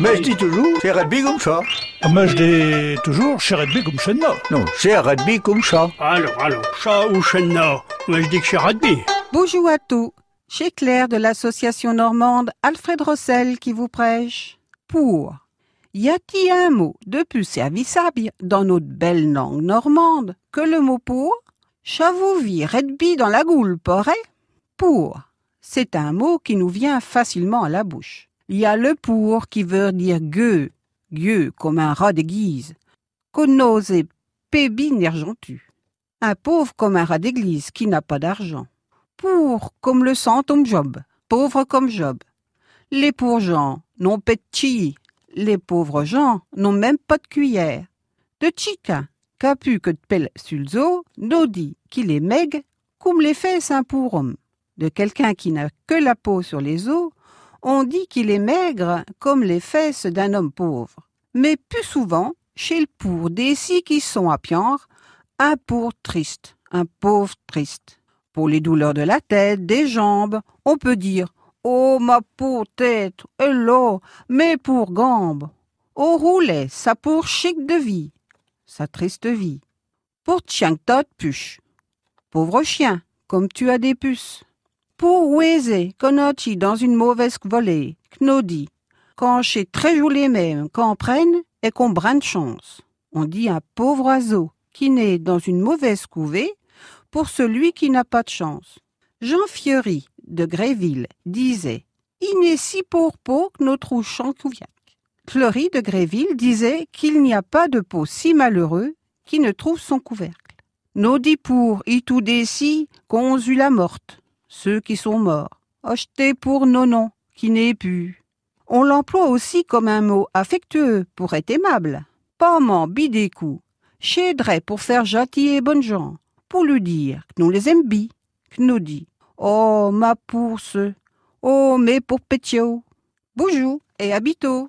Mais je dis toujours, c'est rugby comme ça. Mais je dis toujours, chez Redby comme chez nous. Non, c'est rugby comme ça. Alors, alors, chat ou chenna Moi, je dis que c'est rugby. Bonjour à tous. Chez Claire de l'association normande Alfred Rossel qui vous prêche. Pour. Y a-t-il un mot de plus servissable dans notre belle langue normande que le mot pour? Chavouvi redby dans la goule, poré? Pour. C'est un mot qui nous vient facilement à la bouche. Y a le pour qui veut dire gueux, gueux comme un rat d'église. Conose pébi n'argentu. Un pauvre comme un rat d'église qui n'a pas d'argent. Pour comme le sang Job, pauvre comme Job. Les pauvres gens n'ont pas de chi, les pauvres gens n'ont même pas de cuillère. De chica, qu'a pu que de pelle sulzo, dit qu'il est meg, comme les fesses un pour homme. De quelqu'un qui n'a que la peau sur les os, on dit qu'il est maigre comme les fesses d'un homme pauvre. Mais plus souvent, chez le pour des si qui sont à Pianre, un pour triste, un pauvre triste. Pour les douleurs de la tête, des jambes, on peut dire Oh ma pauvre tête, hello, mais pour gambe. Au roulet, sa pour chic de vie, sa triste vie. Pour tot puche. Pauvre chien, comme tu as des puces. Pour Weze, Konochi dans une mauvaise volée, Knodi. Quand chez très joli même, qu'on prenne et qu'on brane chance. On dit un pauvre oiseau qui naît dans une mauvaise couvée pour celui qui n'a pas de chance. Jean Fiori de Gréville disait Il n'est si pour peau que notre couviac. Fleury de Gréville disait qu'il n'y a pas de peau si malheureux qui ne trouve son couvercle. Nos dit pour eut la morte, ceux qui sont morts. Acheté pour nonon, qui n'est plus. On l'emploie aussi comme un mot affectueux pour être aimable. Parment bidécou, chédrait pour faire jatiller bonnes gens, pour lui dire que les aime bi, que dit Oh, ma pousse, oh, mais pour Pétio. Et à bientôt.